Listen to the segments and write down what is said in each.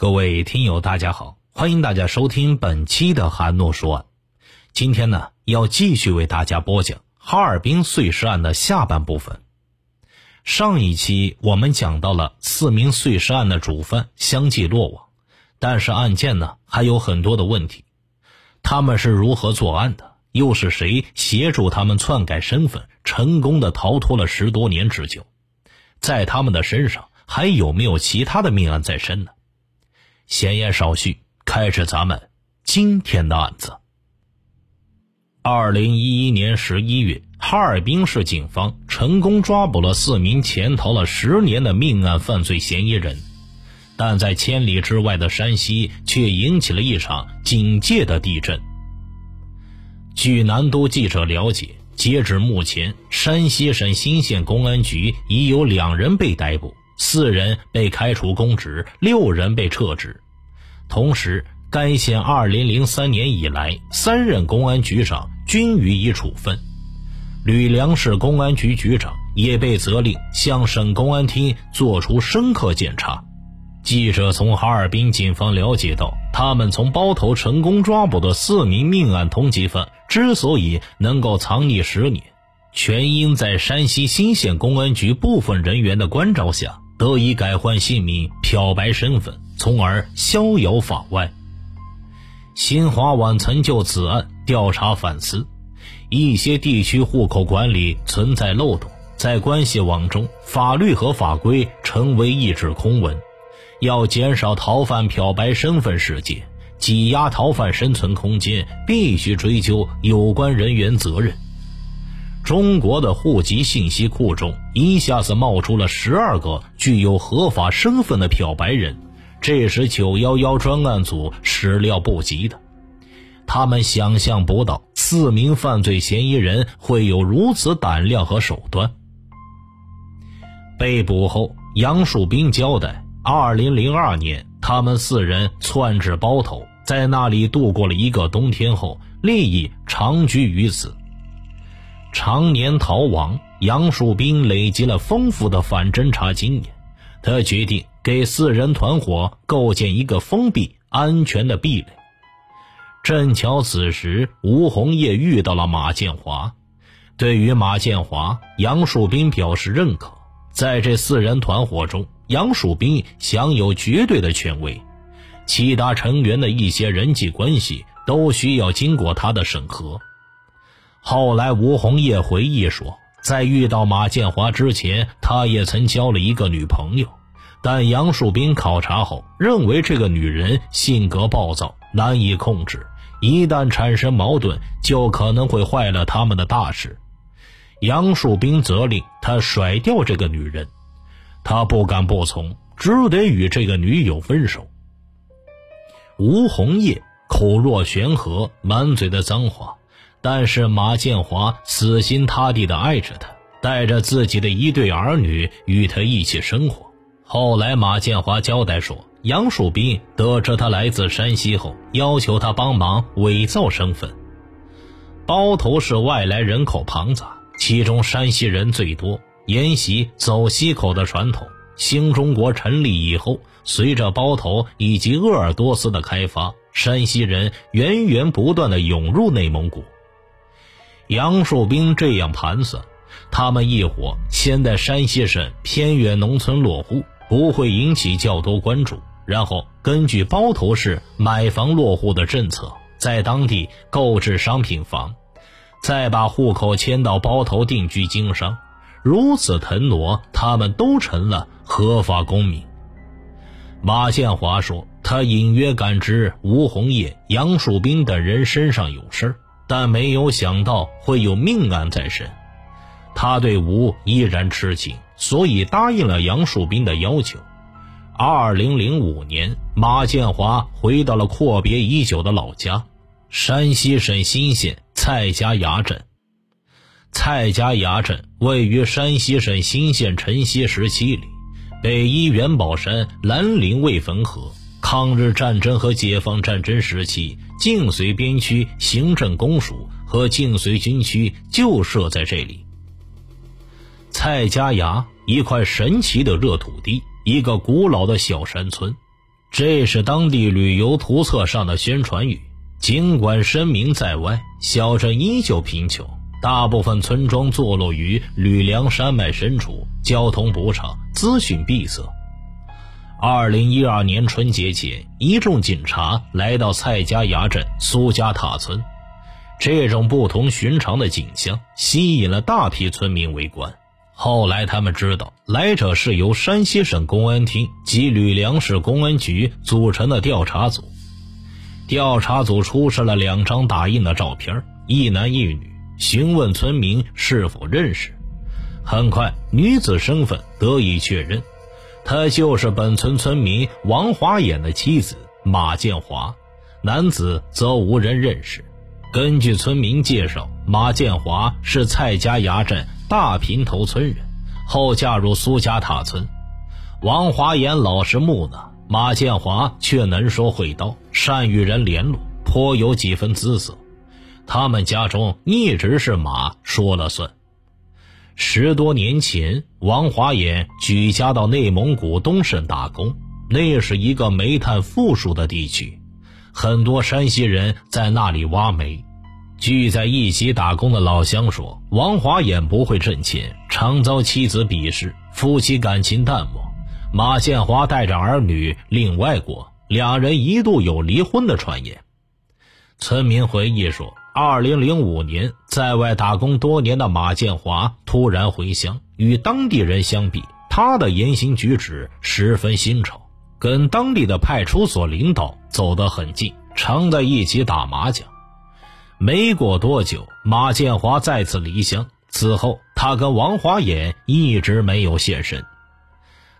各位听友，大家好，欢迎大家收听本期的韩诺说案。今天呢，要继续为大家播讲哈尔滨碎尸案的下半部分。上一期我们讲到了四名碎尸案的主犯相继落网，但是案件呢还有很多的问题。他们是如何作案的？又是谁协助他们篡改身份，成功的逃脱了十多年之久？在他们的身上还有没有其他的命案在身呢？闲言少叙，开始咱们今天的案子。二零一一年十一月，哈尔滨市警方成功抓捕了四名潜逃了十年的命案犯罪嫌疑人，但在千里之外的山西却引起了一场警戒的地震。据南都记者了解，截至目前，山西省新县公安局已有两人被逮捕。四人被开除公职，六人被撤职。同时，该县2003年以来三任公安局长均予以处分，吕梁市公安局局长也被责令向省公安厅作出深刻检查。记者从哈尔滨警方了解到，他们从包头成功抓捕的四名命案通缉犯之所以能够藏匿十年，全因在山西新县公安局部分人员的关照下。得以改换姓名、漂白身份，从而逍遥法外。新华网曾就此案调查反思，一些地区户口管理存在漏洞，在关系网中，法律和法规成为一纸空文。要减少逃犯漂白身份事件，挤压逃犯生存空间，必须追究有关人员责任。中国的户籍信息库中一下子冒出了十二个具有合法身份的漂白人，这是九幺幺专案组始料不及的。他们想象不到四名犯罪嫌疑人会有如此胆量和手段。被捕后，杨树斌交代，二零零二年，他们四人窜至包头，在那里度过了一个冬天后，立意长居于此。常年逃亡，杨树斌累积了丰富的反侦查经验。他决定给四人团伙构建一个封闭、安全的壁垒。正巧此时，吴红叶遇到了马建华。对于马建华，杨树斌表示认可。在这四人团伙中，杨树斌享有绝对的权威，其他成员的一些人际关系都需要经过他的审核。后来，吴红叶回忆说，在遇到马建华之前，他也曾交了一个女朋友，但杨树斌考察后认为这个女人性格暴躁，难以控制，一旦产生矛盾，就可能会坏了他们的大事。杨树斌责令他甩掉这个女人，他不敢不从，只得与这个女友分手。吴红叶口若悬河，满嘴的脏话。但是马建华死心塌地地爱着她，带着自己的一对儿女与她一起生活。后来马建华交代说，杨树斌得知他来自山西后，要求他帮忙伪造身份。包头市外来人口庞杂，其中山西人最多，沿袭走西口的传统。新中国成立以后，随着包头以及鄂尔多斯的开发，山西人源源不断地涌入内蒙古。杨树兵这样盘算：他们一伙先在山西省偏远农村落户，不会引起较多关注。然后根据包头市买房落户的政策，在当地购置商品房，再把户口迁到包头定居经商。如此腾挪，他们都成了合法公民。马建华说：“他隐约感知吴红叶、杨树兵等人身上有事儿。”但没有想到会有命案在身，他对吴依然痴情，所以答应了杨树斌的要求。二零零五年，马建华回到了阔别已久的老家——山西省新县蔡家崖镇。蔡家崖镇位于山西省新县城西十七里，北依元宝山，南临渭汾河。抗日战争和解放战争时期，晋绥边区行政公署和晋绥军区就设在这里。蔡家崖，一块神奇的热土地，一个古老的小山村。这是当地旅游图册上的宣传语。尽管声名在外，小镇依旧贫穷，大部分村庄坐落于吕梁山脉深处，交通不畅，资讯闭塞。二零一二年春节前，一众警察来到蔡家崖镇苏家塔村，这种不同寻常的景象吸引了大批村民围观。后来，他们知道来者是由山西省公安厅及吕梁市公安局组成的调查组。调查组出示了两张打印的照片，一男一女，询问村民是否认识。很快，女子身份得以确认。她就是本村村民王华眼的妻子马建华，男子则无人认识。根据村民介绍，马建华是蔡家崖镇大平头村人，后嫁入苏家塔村。王华眼老实木讷，马建华却能说会道，善与人联络，颇有几分姿色。他们家中一直是马说了算。十多年前，王华岩举家到内蒙古东胜打工。那是一个煤炭富庶的地区，很多山西人在那里挖煤。聚在一起打工的老乡说，王华岩不会挣钱，常遭妻子鄙视，夫妻感情淡漠。马建华带着儿女另外过，两人一度有离婚的传言。村民回忆说。二零零五年，在外打工多年的马建华突然回乡，与当地人相比，他的言行举止十分新潮，跟当地的派出所领导走得很近，常在一起打麻将。没过多久，马建华再次离乡，此后他跟王华眼一直没有现身。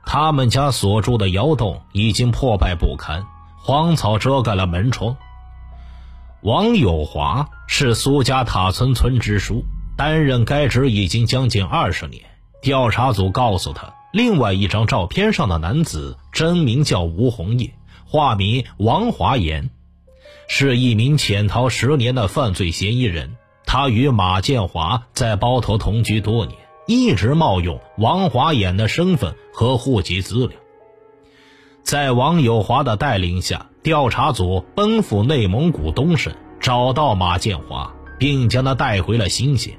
他们家所住的窑洞已经破败不堪，荒草遮盖了门窗。王友华是苏家塔村村支书，担任该职已经将近二十年。调查组告诉他，另外一张照片上的男子真名叫吴红叶，化名王华岩，是一名潜逃十年的犯罪嫌疑人。他与马建华在包头同居多年，一直冒用王华岩的身份和户籍资料。在王友华的带领下，调查组奔赴内蒙古东省，找到马建华，并将他带回了新县。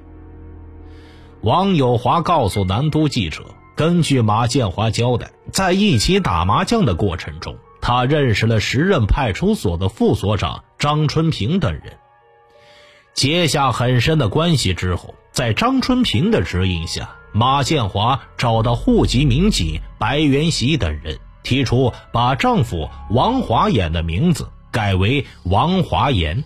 王友华告诉南都记者，根据马建华交代，在一起打麻将的过程中，他认识了时任派出所的副所长张春平等人，结下很深的关系之后，在张春平的指引下，马建华找到户籍民警白元喜等人。提出把丈夫王华岩的名字改为王华岩。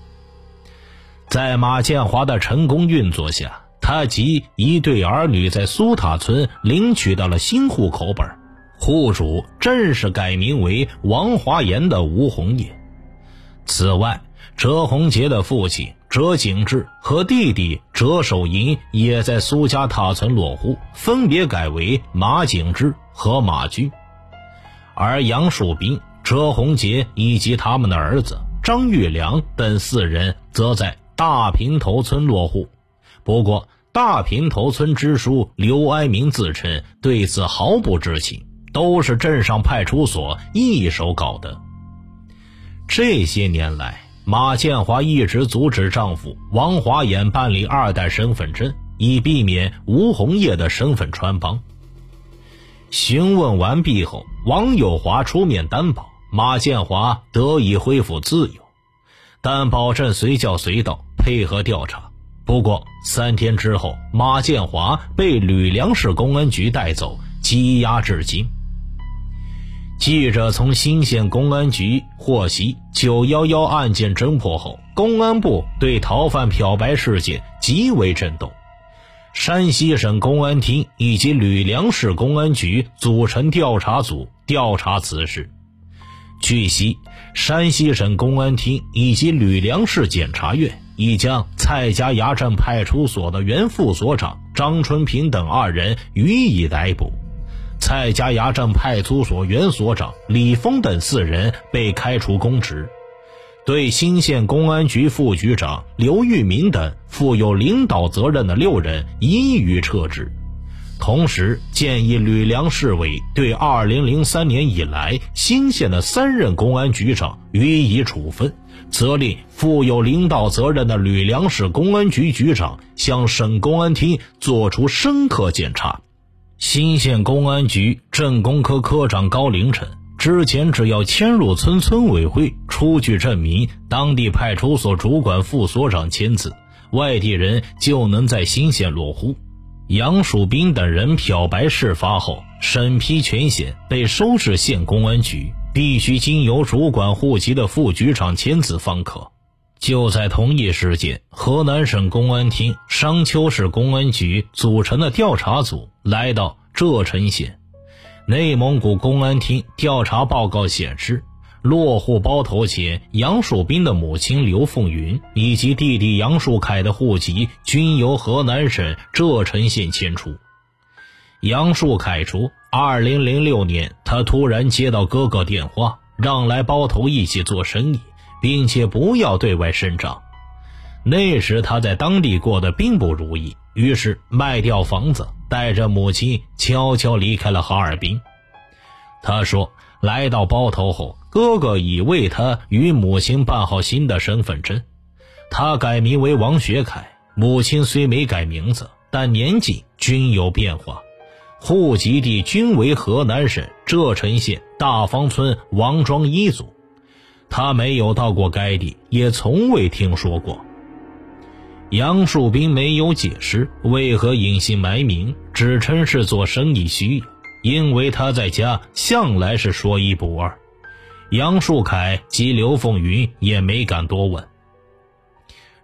在马建华的成功运作下，他及一对儿女在苏塔村领取到了新户口本，户主正是改名为王华岩的吴红叶。此外，折红杰的父亲折景志和弟弟折守银也在苏家塔村落户，分别改为马景志和马军。而杨树斌、车红杰以及他们的儿子张玉良等四人则在大平头村落户。不过，大平头村支书刘哀民自称对此毫不知情，都是镇上派出所一手搞的。这些年来，马建华一直阻止丈夫王华岩办理二代身份证，以避免吴红叶的身份穿帮。询问完毕后，王友华出面担保，马建华得以恢复自由，但保证随叫随到，配合调查。不过三天之后，马建华被吕梁市公安局带走，羁押至今。记者从新县公安局获悉九幺幺案件侦破后，公安部对逃犯漂白事件极为震动。山西省公安厅以及吕梁市公安局组成调查组调查此事。据悉，山西省公安厅以及吕梁市检察院已将蔡家崖镇派出所的原副所长张春平等二人予以逮捕，蔡家崖镇派出所原所长李峰等四人被开除公职。对新县公安局副局长刘玉民等负有领导责任的六人一予撤职。同时建议吕梁市委对2003年以来新县的三任公安局长予以处分，责令负有领导责任的吕梁市公安局局长向省公安厅作出深刻检查。新县公安局政工科科长高凌晨之前只要迁入村村委会出具证明，当地派出所主管副所长签字，外地人就能在新县落户。杨树斌等人漂白事发后，审批全县被收至县公安局，必须经由主管户籍的副局长签字方可。就在同一时间，河南省公安厅商丘市公安局组成的调查组来到柘城县。内蒙古公安厅调查报告显示。落户包头前，杨树斌的母亲刘凤云以及弟弟杨树凯的户籍均由河南省柘城县迁出。杨树凯说，2006年他突然接到哥哥电话，让来包头一起做生意，并且不要对外声张。那时他在当地过得并不如意，于是卖掉房子，带着母亲悄悄离开了哈尔滨。他说，来到包头后。哥哥已为他与母亲办好新的身份证，他改名为王学凯。母亲虽没改名字，但年纪均有变化，户籍地均为河南省柘城县大方村王庄一组。他没有到过该地，也从未听说过。杨树斌没有解释为何隐姓埋名，只称是做生意需要，因为他在家向来是说一不二。杨树凯及刘凤云也没敢多问。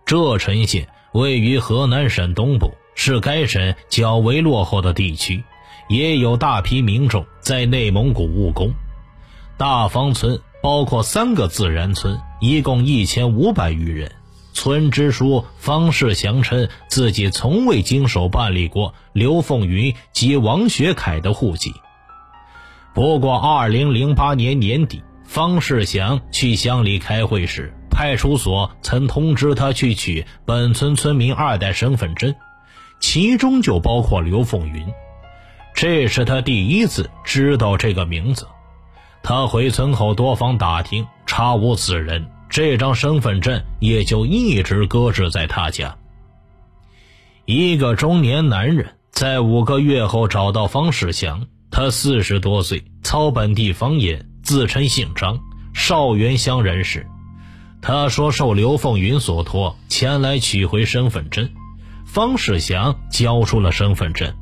柘城县位于河南省东部，是该省较为落后的地区，也有大批民众在内蒙古务工。大方村包括三个自然村，一共一千五百余人。村支书方世祥称自己从未经手办理过刘凤云及王学凯的户籍。不过，二零零八年年底。方世祥去乡里开会时，派出所曾通知他去取本村村民二代身份证，其中就包括刘凤云。这是他第一次知道这个名字。他回村后多方打听，查无此人，这张身份证也就一直搁置在他家。一个中年男人在五个月后找到方世祥，他四十多岁，操本地方言。自称姓张，邵元乡人士。他说受刘凤云所托前来取回身份证。方世祥交出了身份证。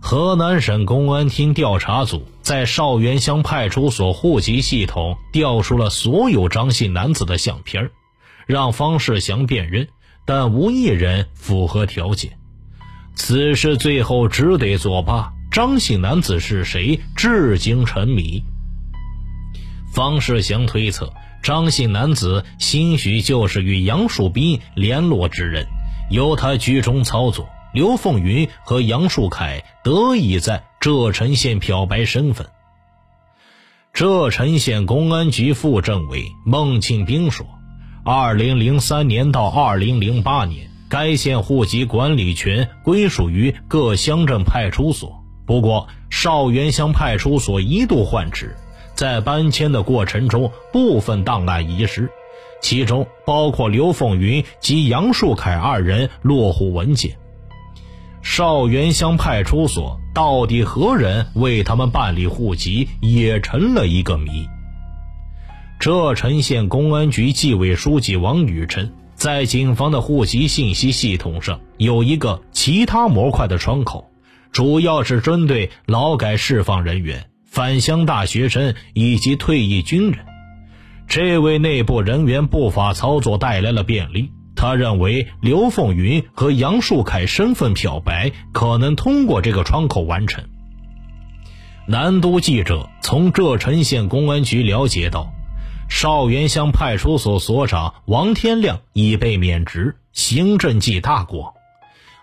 河南省公安厅调查组在少元乡派出所户籍系统调出了所有张姓男子的相片让方世祥辨认，但无一人符合条件。此事最后只得作罢。张姓男子是谁，至今沉迷。方世祥推测，张姓男子兴许就是与杨树斌联络之人，由他居中操作。刘凤云和杨树凯得以在柘城县漂白身份。柘城县公安局副政委孟庆兵说：“二零零三年到二零零八年，该县户籍管理权归属于各乡镇派出所。不过，少元乡派出所一度换址。”在搬迁的过程中，部分档案遗失，其中包括刘凤云及杨树凯二人落户文件。少元乡派出所到底何人为他们办理户籍，也成了一个谜。柘城县公安局纪委书记王宇称，在警方的户籍信息系统上有一个其他模块的窗口，主要是针对劳改释放人员。返乡大学生以及退役军人，这位内部人员不法操作带来了便利。他认为刘凤云和杨树凯身份漂白可能通过这个窗口完成。南都记者从柘城县公安局了解到，少元乡派出所所长王天亮已被免职，行政记大过；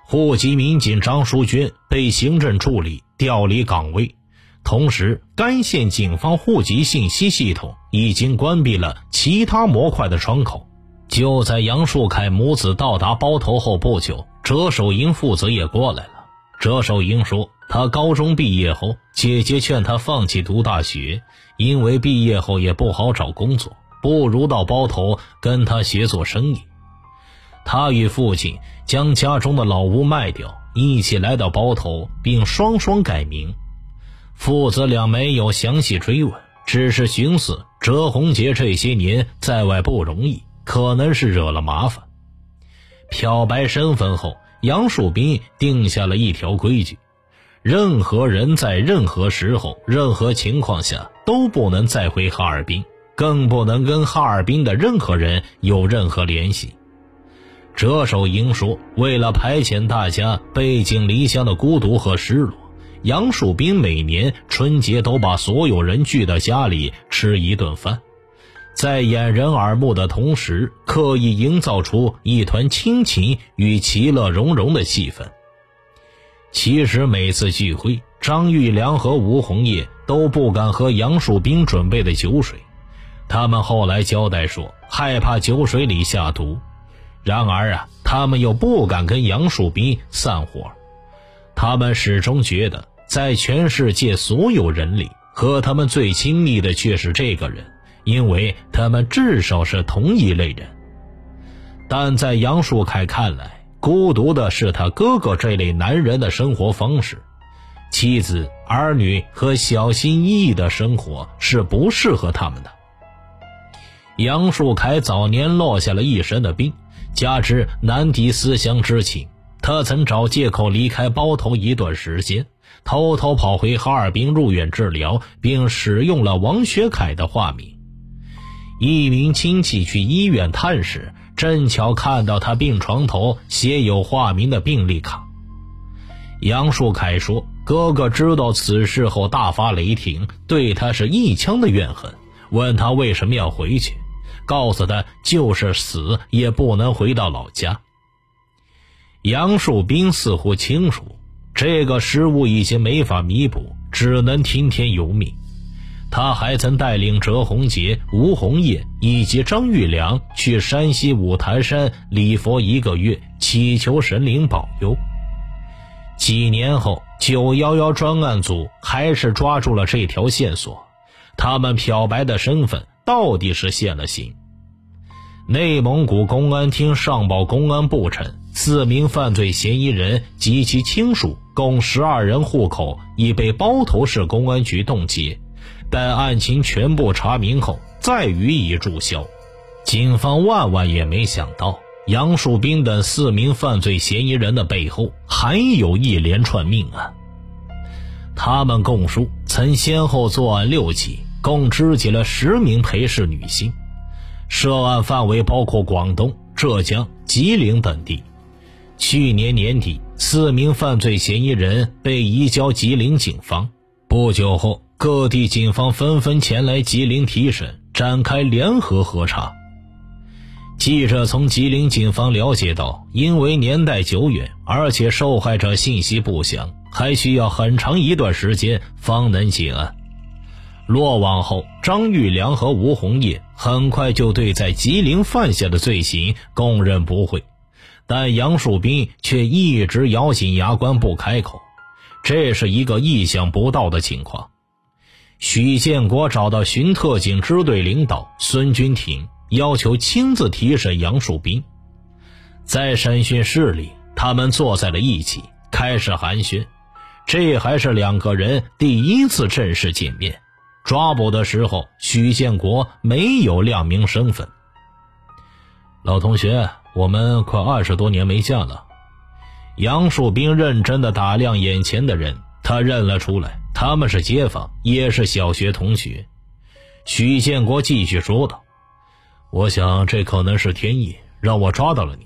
户籍民警张淑娟被行政处理，调离岗位。同时，该县警方户籍信息系统已经关闭了其他模块的窗口。就在杨树凯母子到达包头后不久，折守营父子也过来了。折守英说，他高中毕业后，姐姐劝他放弃读大学，因为毕业后也不好找工作，不如到包头跟他学做生意。他与父亲将家中的老屋卖掉，一起来到包头，并双双改名。父子俩没有详细追问，只是寻思哲红杰这些年在外不容易，可能是惹了麻烦。漂白身份后，杨树斌定下了一条规矩：任何人在任何时候、任何情况下都不能再回哈尔滨，更不能跟哈尔滨的任何人有任何联系。折寿英说：“为了排遣大家背井离乡的孤独和失落，杨树斌每年春节都把所有人聚到家里吃一顿饭，在掩人耳目的同时，刻意营造出一团亲情与其乐融融的气氛。其实每次聚会，张玉良和吴红叶都不敢喝杨树斌准备的酒水，他们后来交代说，害怕酒水里下毒。”然而啊，他们又不敢跟杨树斌散伙。他们始终觉得，在全世界所有人里，和他们最亲密的却是这个人，因为他们至少是同一类人。但在杨树凯看来，孤独的是他哥哥这类男人的生活方式，妻子、儿女和小心翼翼的生活是不适合他们的。杨树凯早年落下了一身的病。加之难敌思乡之情，他曾找借口离开包头一段时间，偷偷跑回哈尔滨入院治疗，并使用了王学凯的化名。一名亲戚去医院探视，正巧看到他病床头写有化名的病历卡。杨树凯说：“哥哥知道此事后大发雷霆，对他是一腔的怨恨，问他为什么要回去。”告诉他，就是死也不能回到老家。杨树斌似乎清楚，这个失误已经没法弥补，只能听天由命。他还曾带领哲洪杰、吴红叶以及张玉良去山西五台山礼佛一个月，祈求神灵保佑。几年后，九幺幺专案组还是抓住了这条线索，他们漂白的身份到底是现了形。内蒙古公安厅上报公安部称，四名犯罪嫌疑人及其亲属共十二人户口已被包头市公安局冻结，待案情全部查明后再予以注销。警方万万也没想到，杨树斌等四名犯罪嫌疑人的背后还有一连串命案。他们供述曾先后作案六起，共肢解了十名陪侍女性。涉案范围包括广东、浙江、吉林等地。去年年底，四名犯罪嫌疑人被移交吉林警方。不久后，各地警方纷纷前来吉林提审，展开联合核查。记者从吉林警方了解到，因为年代久远，而且受害者信息不详，还需要很长一段时间方能结案。落网后，张玉良和吴红叶很快就对在吉林犯下的罪行供认不讳，但杨树斌却一直咬紧牙关不开口，这是一个意想不到的情况。许建国找到巡特警支队领导孙军庭，要求亲自提审杨树斌。在审讯室里，他们坐在了一起，开始寒暄。这还是两个人第一次正式见面。抓捕的时候，许建国没有亮明身份。老同学，我们快二十多年没见了。杨树斌认真的打量眼前的人，他认了出来，他们是街坊，也是小学同学。许建国继续说道：“我想这可能是天意，让我抓到了你。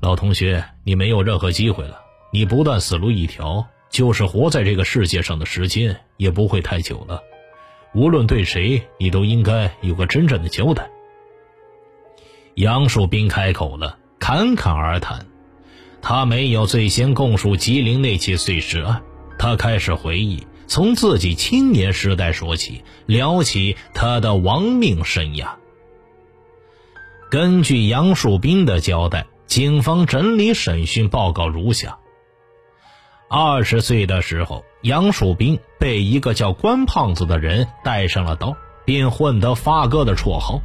老同学，你没有任何机会了。你不但死路一条，就是活在这个世界上的时间也不会太久了。”无论对谁，你都应该有个真正的交代。杨树斌开口了，侃侃而谈。他没有最先供述吉林那起碎尸案，他开始回忆，从自己青年时代说起，聊起他的亡命生涯。根据杨树斌的交代，警方整理审讯报告如下：二十岁的时候，杨树斌被一个叫关胖子的人带上了刀，并混得发哥的绰号。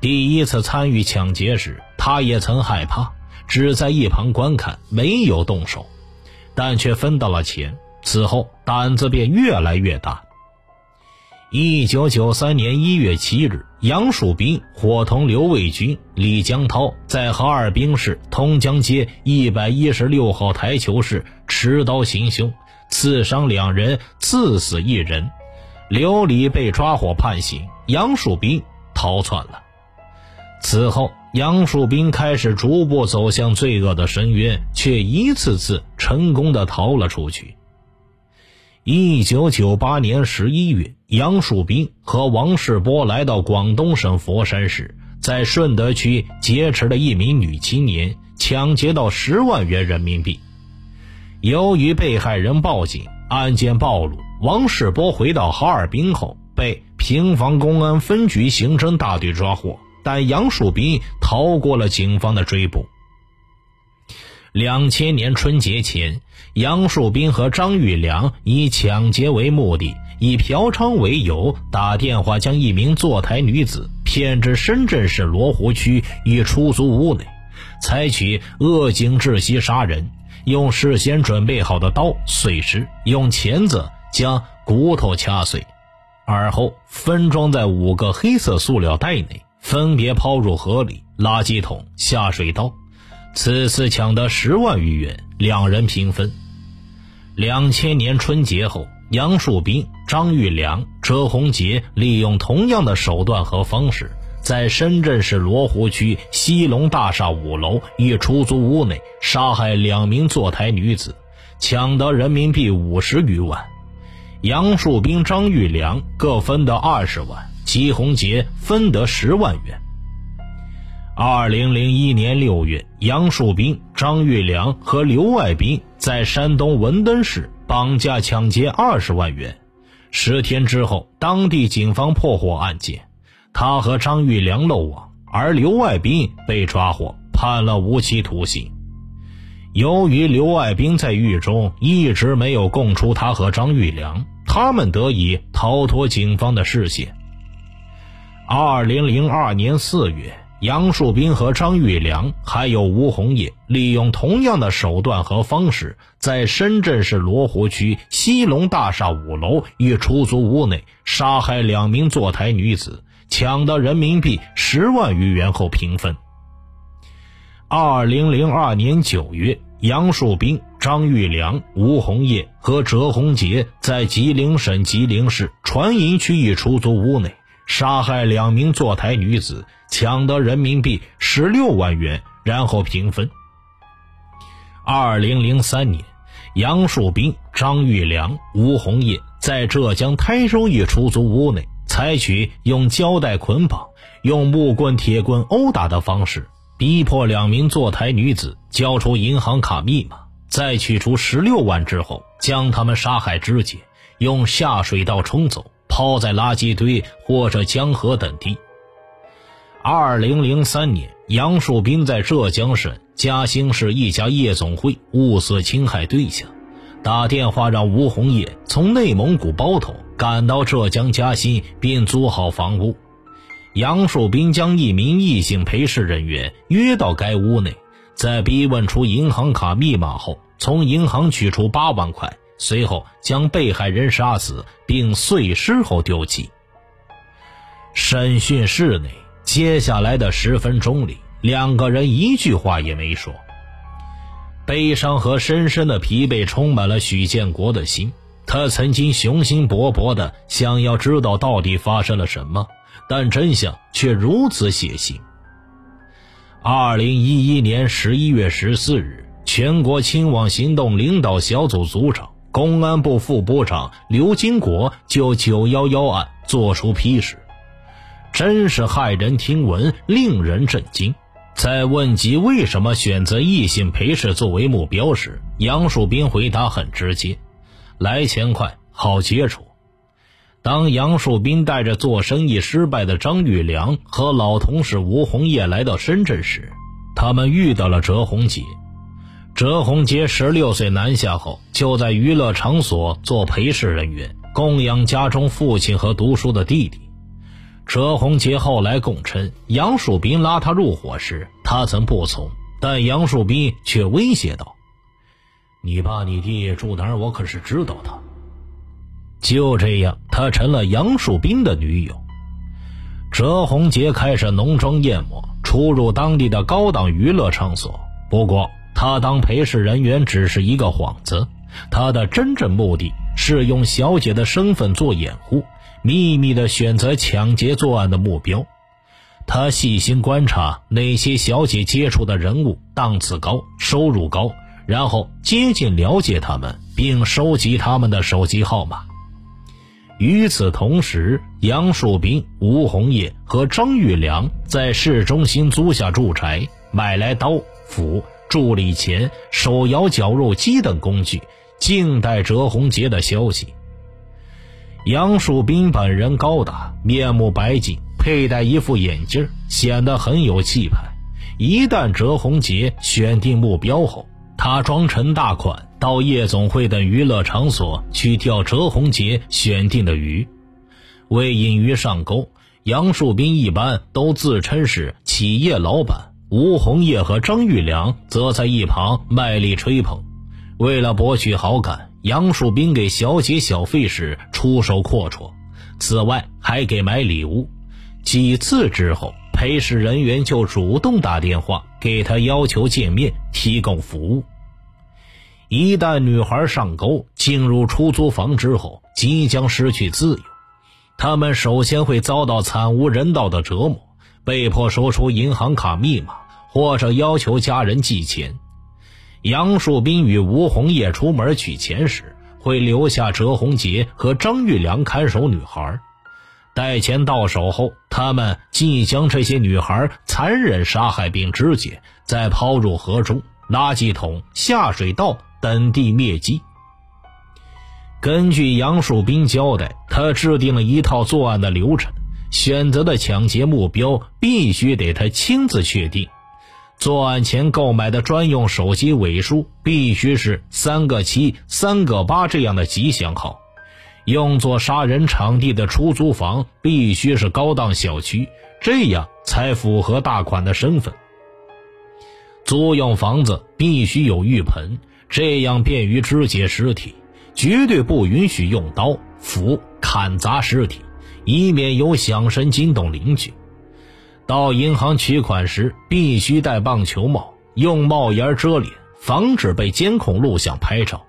第一次参与抢劫时，他也曾害怕，只在一旁观看，没有动手，但却分到了钱。此后胆子便越来越大。一九九三年一月七日，杨树斌伙同刘卫军、李江涛在哈尔滨市通江街一百一十六号台球室持刀行凶，刺伤两人，刺死一人。刘李被抓获判刑，杨树斌逃窜了。此后，杨树斌开始逐步走向罪恶的深渊，却一次次成功的逃了出去。一九九八年十一月，杨树斌和王世波来到广东省佛山市，在顺德区劫持了一名女青年，抢劫到十万元人民币。由于被害人报警，案件暴露。王世波回到哈尔滨后，被平房公安分局刑侦大队抓获，但杨树斌逃过了警方的追捕。两千年春节前，杨树斌和张玉良以抢劫为目的，以嫖娼为由打电话将一名坐台女子骗至深圳市罗湖区一出租屋内，采取扼颈窒息杀人，用事先准备好的刀碎尸，用钳子将骨头掐碎，而后分装在五个黑色塑料袋内，分别抛入河里、垃圾桶、下水道。此次抢得十万余元，两人平分。两千年春节后，杨树斌、张玉良、车洪杰利用同样的手段和方式，在深圳市罗湖区西龙大厦五楼一出租屋内杀害两名坐台女子，抢得人民币五十余万。杨树斌、张玉良各分得二十万，齐洪杰分得十万元。二零零一年六月，杨树斌、张玉良和刘爱兵在山东文登市绑架抢劫二十万元。十天之后，当地警方破获案件，他和张玉良漏网，而刘爱兵被抓获，判了无期徒刑。由于刘爱兵在狱中一直没有供出他和张玉良，他们得以逃脱警方的视线。二零零二年四月。杨树斌和张玉良还有吴红叶，利用同样的手段和方式，在深圳市罗湖区西龙大厦五楼一出租屋内杀害两名坐台女子，抢得人民币十万余元后平分。二零零二年九月，杨树斌、张玉良、吴红叶和哲红杰在吉林省吉林市船营区一出租屋内。杀害两名坐台女子，抢得人民币十六万元，然后平分。二零零三年，杨树斌、张玉良、吴红叶在浙江台州一出租屋内，采取用胶带捆绑、用木棍、铁棍殴打的方式，逼迫两名坐台女子交出银行卡密码，在取出十六万之后，将他们杀害肢解，用下水道冲走。抛在垃圾堆或者江河等地。二零零三年，杨树斌在浙江省嘉兴市一家夜总会物色侵害对象，打电话让吴红叶从内蒙古包头赶到浙江嘉兴，并租好房屋。杨树斌将一名异性陪侍人员约到该屋内，在逼问出银行卡密码后，从银行取出八万块。随后将被害人杀死，并碎尸后丢弃。审讯室内，接下来的十分钟里，两个人一句话也没说。悲伤和深深的疲惫充满了许建国的心。他曾经雄心勃勃的想要知道到底发生了什么，但真相却如此血腥。二零一一年十一月十四日，全国清网行动领导小组组长。公安部副部长刘金国就九幺幺案作出批示，真是骇人听闻，令人震惊。在问及为什么选择异性陪侍作为目标时，杨树斌回答很直接：“来钱快，好接触。”当杨树斌带着做生意失败的张玉良和老同事吴红叶来到深圳时，他们遇到了哲红杰。折红杰十六岁南下后，就在娱乐场所做陪侍人员，供养家中父亲和读书的弟弟。折红杰后来供称，杨树斌拉他入伙时，他曾不从，但杨树斌却威胁道：“你爸你弟住哪儿？我可是知道的。”就这样，他成了杨树斌的女友。折红杰开始浓妆艳抹，出入当地的高档娱乐场所。不过，他当陪侍人员只是一个幌子，他的真正目的是用小姐的身份做掩护。秘密地选择抢劫作案的目标，他细心观察哪些小姐接触的人物档次高、收入高，然后接近了解他们，并收集他们的手机号码。与此同时，杨树斌、吴红叶和张玉良在市中心租下住宅，买来刀、斧、助力钳、手摇绞肉机等工具，静待折红杰的消息。杨树斌本人高大，面目白净，佩戴一副眼镜，显得很有气派。一旦折红杰选定目标后，他装成大款到夜总会等娱乐场所去钓折红杰选定的鱼。为引鱼上钩，杨树斌一般都自称是企业老板，吴红叶和张玉良则在一旁卖力吹捧。为了博取好感。杨树斌给小姐小费时出手阔绰，此外还给买礼物。几次之后，陪侍人员就主动打电话给他要求见面，提供服务。一旦女孩上钩，进入出租房之后，即将失去自由。他们首先会遭到惨无人道的折磨，被迫说出银行卡密码，或者要求家人寄钱。杨树斌与吴红叶出门取钱时，会留下折红杰和张玉良看守女孩。待钱到手后，他们即将这些女孩残忍杀害并肢解，再抛入河中、垃圾桶、下水道等地灭迹。根据杨树斌交代，他制定了一套作案的流程，选择的抢劫目标必须得他亲自确定。作案前购买的专用手机尾数必须是三个七、三个八这样的吉祥号，用作杀人场地的出租房必须是高档小区，这样才符合大款的身份。租用房子必须有浴盆，这样便于肢解尸体，绝对不允许用刀斧砍砸尸体，以免有响声惊动邻居。到银行取款时必须戴棒球帽，用帽檐遮脸，防止被监控录像拍照。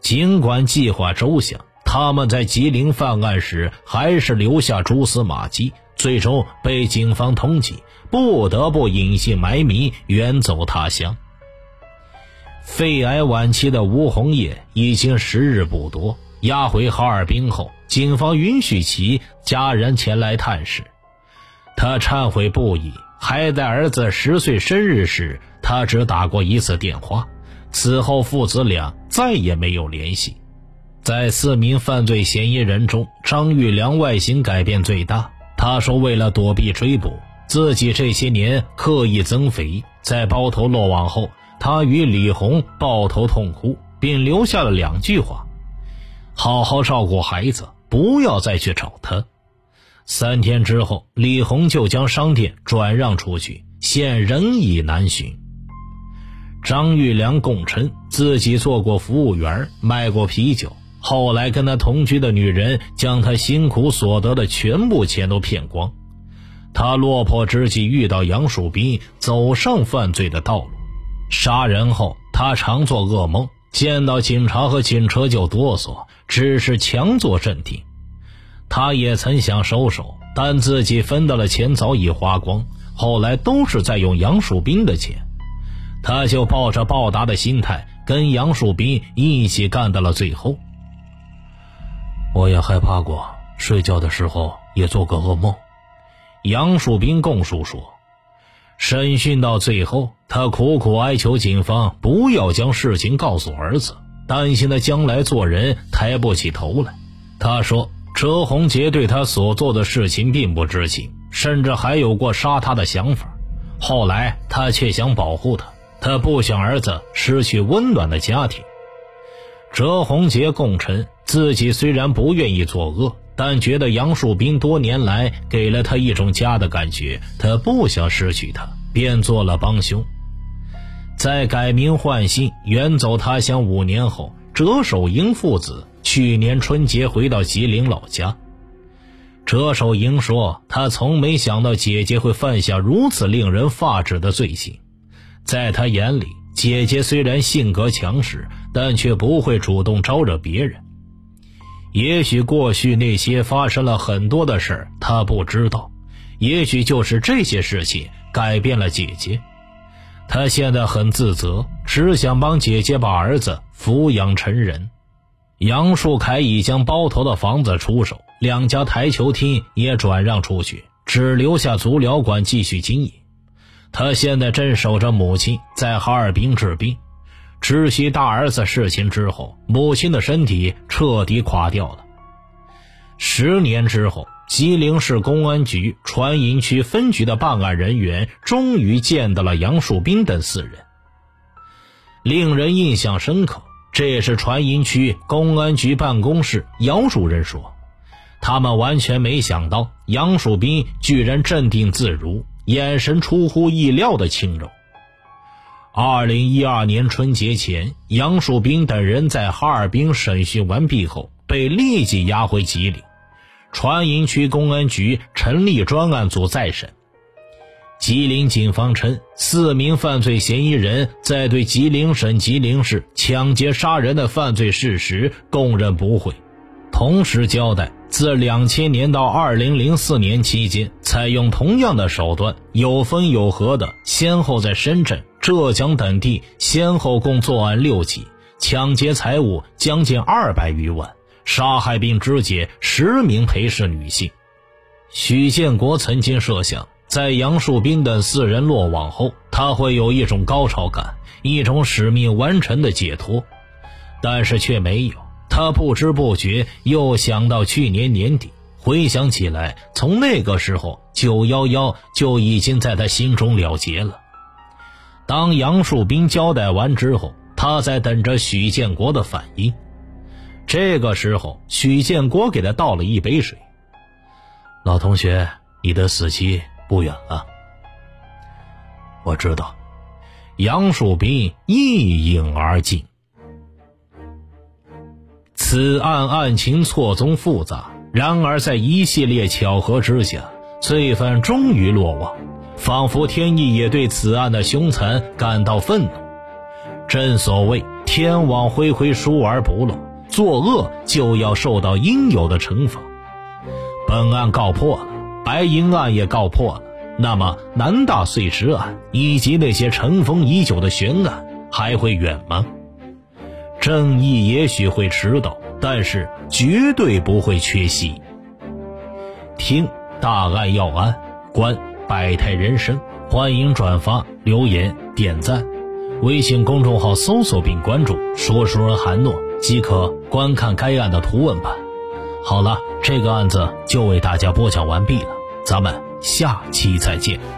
尽管计划周详，他们在吉林犯案时还是留下蛛丝马迹，最终被警方通缉，不得不隐姓埋名远走他乡。肺癌晚期的吴红叶已经时日不多，押回哈尔滨后，警方允许其家人前来探视。他忏悔不已，还在儿子十岁生日时，他只打过一次电话。此后，父子俩再也没有联系。在四名犯罪嫌疑人中，张玉良外形改变最大。他说，为了躲避追捕，自己这些年刻意增肥。在包头落网后，他与李红抱头痛哭，并留下了两句话：“好好照顾孩子，不要再去找他。”三天之后，李红就将商店转让出去，现人已难寻。张玉良供称自己做过服务员，卖过啤酒，后来跟他同居的女人将他辛苦所得的全部钱都骗光。他落魄之际遇到杨树斌，走上犯罪的道路。杀人后，他常做噩梦，见到警察和警车就哆嗦，只是强作镇定。他也曾想收手，但自己分到的钱早已花光，后来都是在用杨树斌的钱，他就抱着报答的心态，跟杨树斌一起干到了最后。我也害怕过，睡觉的时候也做过噩梦。杨树斌供述说，审讯到最后，他苦苦哀求警方不要将事情告诉儿子，担心他将来做人抬不起头来。他说。车红杰对他所做的事情并不知情，甚至还有过杀他的想法。后来他却想保护他，他不想儿子失去温暖的家庭。哲宏杰供称，自己虽然不愿意作恶，但觉得杨树斌多年来给了他一种家的感觉，他不想失去他，便做了帮凶。在改名换姓、远走他乡五年后，哲守营父子去年春节回到吉林老家。车守英说：“他从没想到姐姐会犯下如此令人发指的罪行，在他眼里。”姐姐虽然性格强势，但却不会主动招惹别人。也许过去那些发生了很多的事儿，他不知道。也许就是这些事情改变了姐姐。他现在很自责，只想帮姐姐把儿子抚养成人。杨树凯已将包头的房子出手，两家台球厅也转让出去，只留下足疗馆继续经营。他现在正守着母亲在哈尔滨治病，知悉大儿子事情之后，母亲的身体彻底垮掉了。十年之后，吉林市公安局船营区分局的办案人员终于见到了杨树斌等四人。令人印象深刻，这也是船营区公安局办公室姚主任说，他们完全没想到杨树斌居然镇定自如。眼神出乎意料的轻柔。二零一二年春节前，杨树斌等人在哈尔滨审讯完毕后，被立即押回吉林。船营区公安局成立专案组再审。吉林警方称，四名犯罪嫌疑人在对吉林省吉林市抢劫杀人的犯罪事实供认不讳。同时交代，自两千年到二零零四年期间，采用同样的手段，有分有合的，先后在深圳、浙江等地先后共作案六起，抢劫财物将近二百余万，杀害并肢解十名陪侍女性。许建国曾经设想，在杨树斌等四人落网后，他会有一种高潮感，一种使命完成的解脱，但是却没有。他不知不觉又想到去年年底，回想起来，从那个时候，九幺幺就已经在他心中了结了。当杨树斌交代完之后，他在等着许建国的反应。这个时候，许建国给他倒了一杯水。老同学，你的死期不远了。我知道。杨树斌一饮而尽。此案案情错综复杂，然而在一系列巧合之下，罪犯终于落网，仿佛天意也对此案的凶残感到愤怒。正所谓天网恢恢，疏而不漏，作恶就要受到应有的惩罚。本案告破，白银案也告破了，那么南大碎尸案以及那些尘封已久的悬案还会远吗？正义也许会迟到，但是绝对不会缺席。听大案要案，观百态人生，欢迎转发、留言、点赞。微信公众号搜索并关注“说书人韩诺”，即可观看该案的图文版。好了，这个案子就为大家播讲完毕了，咱们下期再见。